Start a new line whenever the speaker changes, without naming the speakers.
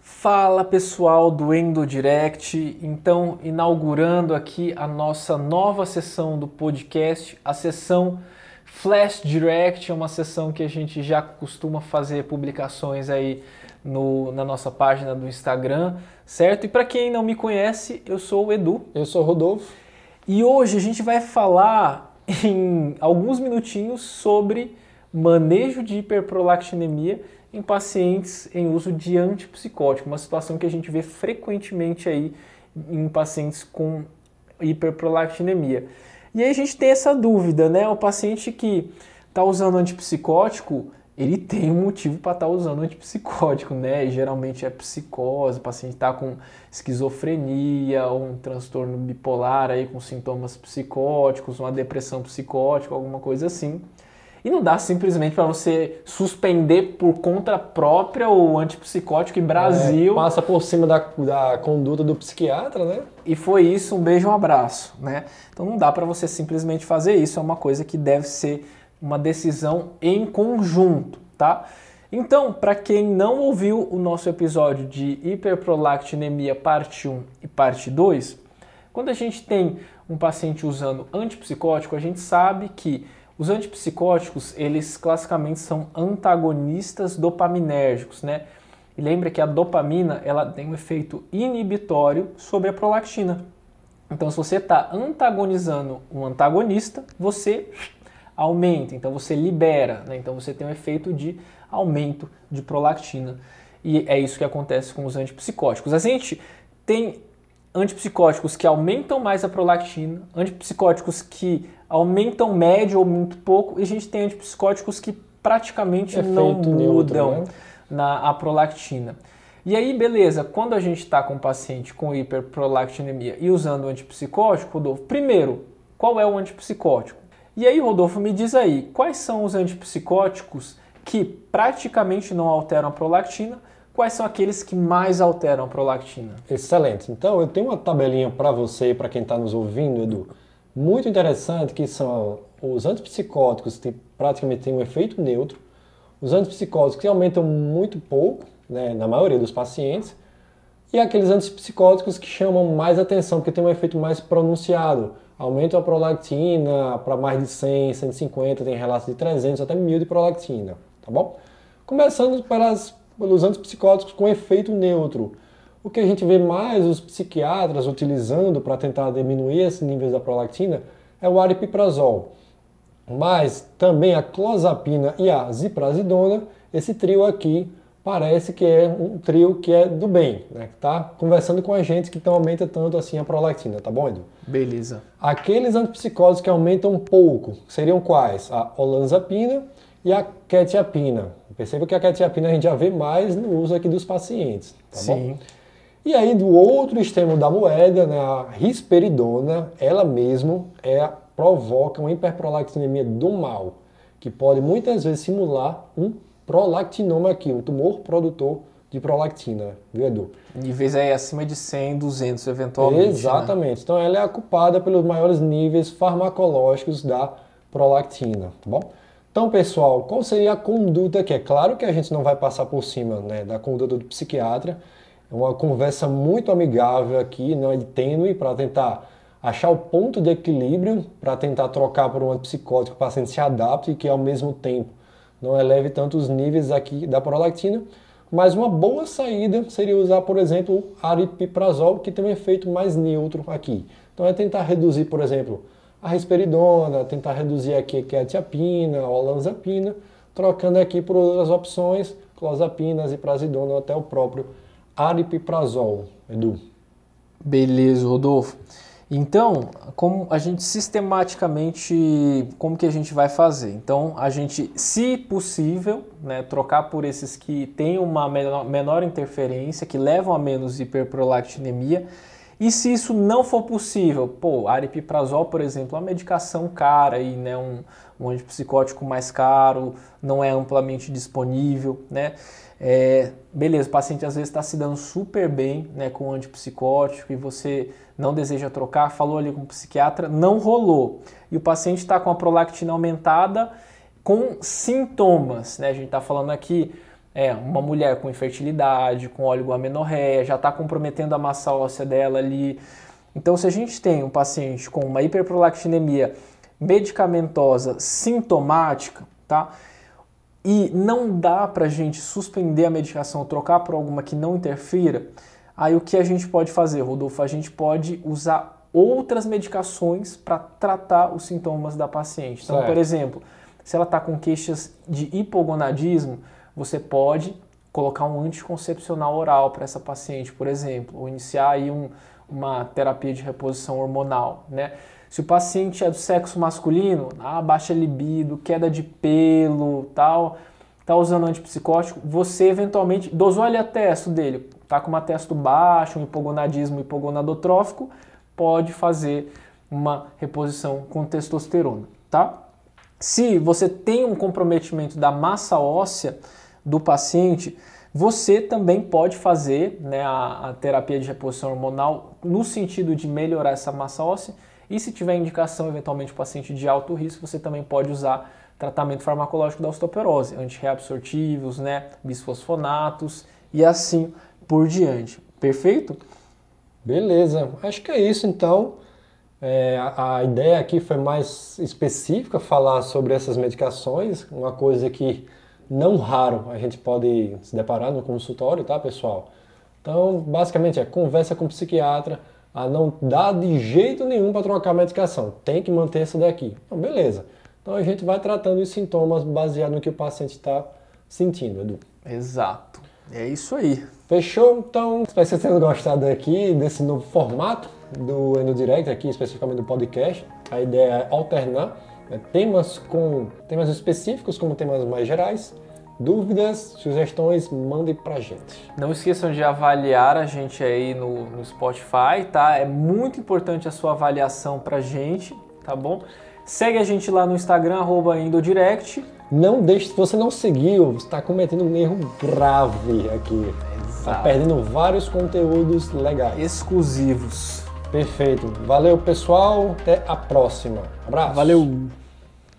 Fala pessoal do Endo Direct, então inaugurando aqui a nossa nova sessão do podcast, a sessão Flash Direct, é uma sessão que a gente já costuma fazer publicações aí no, na nossa página do Instagram, certo? E para quem não me conhece, eu sou o Edu.
Eu sou o Rodolfo.
E hoje a gente vai falar em alguns minutinhos sobre manejo de hiperprolactinemia em pacientes em uso de antipsicótico, uma situação que a gente vê frequentemente aí em pacientes com hiperprolactinemia. E aí a gente tem essa dúvida, né? O paciente que está usando antipsicótico, ele tem um motivo para estar tá usando antipsicótico, né? Geralmente é psicose, o paciente está com esquizofrenia ou um transtorno bipolar aí com sintomas psicóticos, uma depressão psicótica, alguma coisa assim. E não dá simplesmente para você suspender por conta própria o antipsicótico em Brasil.
É, passa por cima da, da conduta do psiquiatra, né?
E foi isso, um beijo, um abraço, né? Então não dá para você simplesmente fazer isso, é uma coisa que deve ser uma decisão em conjunto, tá? Então, para quem não ouviu o nosso episódio de hiperprolactinemia parte 1 e parte 2, quando a gente tem um paciente usando antipsicótico, a gente sabe que os antipsicóticos, eles classicamente são antagonistas dopaminérgicos, né? E lembra que a dopamina, ela tem um efeito inibitório sobre a prolactina. Então, se você está antagonizando um antagonista, você aumenta, então você libera, né? então você tem um efeito de aumento de prolactina. E é isso que acontece com os antipsicóticos. A gente tem antipsicóticos que aumentam mais a prolactina, antipsicóticos que aumentam médio ou muito pouco, e a gente tem antipsicóticos que praticamente Efeito não mudam neutro, né? na a prolactina. E aí, beleza, quando a gente está com um paciente com hiperprolactinemia e usando o antipsicótico, Rodolfo, primeiro, qual é o antipsicótico? E aí, Rodolfo, me diz aí, quais são os antipsicóticos que praticamente não alteram a prolactina, quais são aqueles que mais alteram a prolactina?
Excelente. Então, eu tenho uma tabelinha para você e para quem está nos ouvindo, Edu, muito interessante, que são os antipsicóticos que praticamente têm um efeito neutro, os antipsicóticos que aumentam muito pouco, né, na maioria dos pacientes, e aqueles antipsicóticos que chamam mais atenção, porque tem um efeito mais pronunciado. Aumentam a prolactina para mais de 100, 150, tem relatos de 300 até 1000 de prolactina, tá bom? Começando pelas, pelos antipsicóticos com efeito neutro. O que a gente vê mais os psiquiatras utilizando para tentar diminuir esses níveis da prolactina é o aripiprazol. Mas também a clozapina e a ziprasidona, esse trio aqui parece que é um trio que é do bem, né? Tá conversando com a gente que não aumenta tanto assim a prolactina, tá bom, Edu?
Beleza.
Aqueles antipsicóticos que aumentam um pouco seriam quais? A olanzapina e a quetiapina. Perceba que a quetiapina a gente já vê mais no uso aqui dos pacientes, tá Sim. bom? E aí, do outro extremo da moeda, né, a risperidona, ela mesmo é, provoca uma hiperprolactinemia do mal, que pode muitas vezes simular um prolactinoma aqui, um tumor produtor de prolactina, viu, Edu?
Níveis aí acima de 100, 200 eventualmente.
Né? Exatamente. Né? Então ela é a culpada pelos maiores níveis farmacológicos da prolactina, tá bom? Então, pessoal, qual seria a conduta aqui? É claro que a gente não vai passar por cima né, da conduta do psiquiatra, é uma conversa muito amigável aqui, não é de tênue, para tentar achar o ponto de equilíbrio, para tentar trocar por um antipsicótico que o paciente se adapte e que ao mesmo tempo não eleve tanto os níveis aqui da prolactina. Mas uma boa saída seria usar, por exemplo, aripiprazol, que tem um efeito mais neutro aqui. Então é tentar reduzir, por exemplo, a risperidona, tentar reduzir aqui a quetiapina, olanzapina, trocando aqui por outras opções, clozapina, ziprasidona ou até o próprio aripiprazol, Edu.
Beleza, Rodolfo. Então, como a gente sistematicamente, como que a gente vai fazer? Então, a gente, se possível, né, trocar por esses que têm uma menor, menor interferência, que levam a menos hiperprolactinemia, E se isso não for possível, pô, aripiprazol, por exemplo, é uma medicação cara e né, um, um antipsicótico mais caro, não é amplamente disponível, né? É, beleza, o paciente às vezes está se dando super bem né, com antipsicótico e você não deseja trocar, falou ali com o psiquiatra, não rolou. E o paciente está com a prolactina aumentada com sintomas, né? A gente está falando aqui é, uma mulher com infertilidade, com oligoamenorreia, já está comprometendo a massa óssea dela ali. Então, se a gente tem um paciente com uma hiperprolactinemia medicamentosa sintomática, tá? E não dá para a gente suspender a medicação, trocar por alguma que não interfira, aí o que a gente pode fazer, Rodolfo? A gente pode usar outras medicações para tratar os sintomas da paciente. Então, certo. por exemplo, se ela está com queixas de hipogonadismo, você pode colocar um anticoncepcional oral para essa paciente, por exemplo, ou iniciar aí um, uma terapia de reposição hormonal, né? Se o paciente é do sexo masculino, ah, baixa libido, queda de pelo, tal, tá usando antipsicótico, você eventualmente dosou ali a testo dele, tá com uma testo baixa, um hipogonadismo hipogonadotrófico, pode fazer uma reposição com testosterona, tá? Se você tem um comprometimento da massa óssea, do paciente, você também pode fazer né, a, a, terapia de reposição hormonal no sentido de melhorar essa massa óssea. E se tiver indicação, eventualmente, paciente de alto risco, você também pode usar tratamento farmacológico da osteoporose, antirreabsortivos, né, bisfosfonatos e assim por diante. Perfeito?
Beleza, acho que é isso então. É, a, a ideia aqui foi mais específica, falar sobre essas medicações, uma coisa que não raro a gente pode se deparar no consultório, tá, pessoal? Então, basicamente é conversa com o psiquiatra, a não dá de jeito nenhum para trocar a medicação, tem que manter essa daqui. Então, beleza. Então a gente vai tratando os sintomas baseado no que o paciente está sentindo, Edu.
Exato. É isso aí.
Fechou? Então, espero que vocês tenham gostado aqui desse novo formato do Endo Direct, aqui especificamente do podcast. A ideia é alternar né, temas com temas específicos como temas mais gerais Dúvidas, sugestões, mandem pra gente.
Não esqueçam de avaliar a gente aí no, no Spotify, tá? É muito importante a sua avaliação pra gente, tá bom? Segue a gente lá no Instagram, arroba Indodirect.
Não deixe, se você não seguiu, você está cometendo um erro grave aqui. Está perdendo vários conteúdos legais.
Exclusivos.
Perfeito. Valeu, pessoal. Até a próxima. Abraço.
Valeu.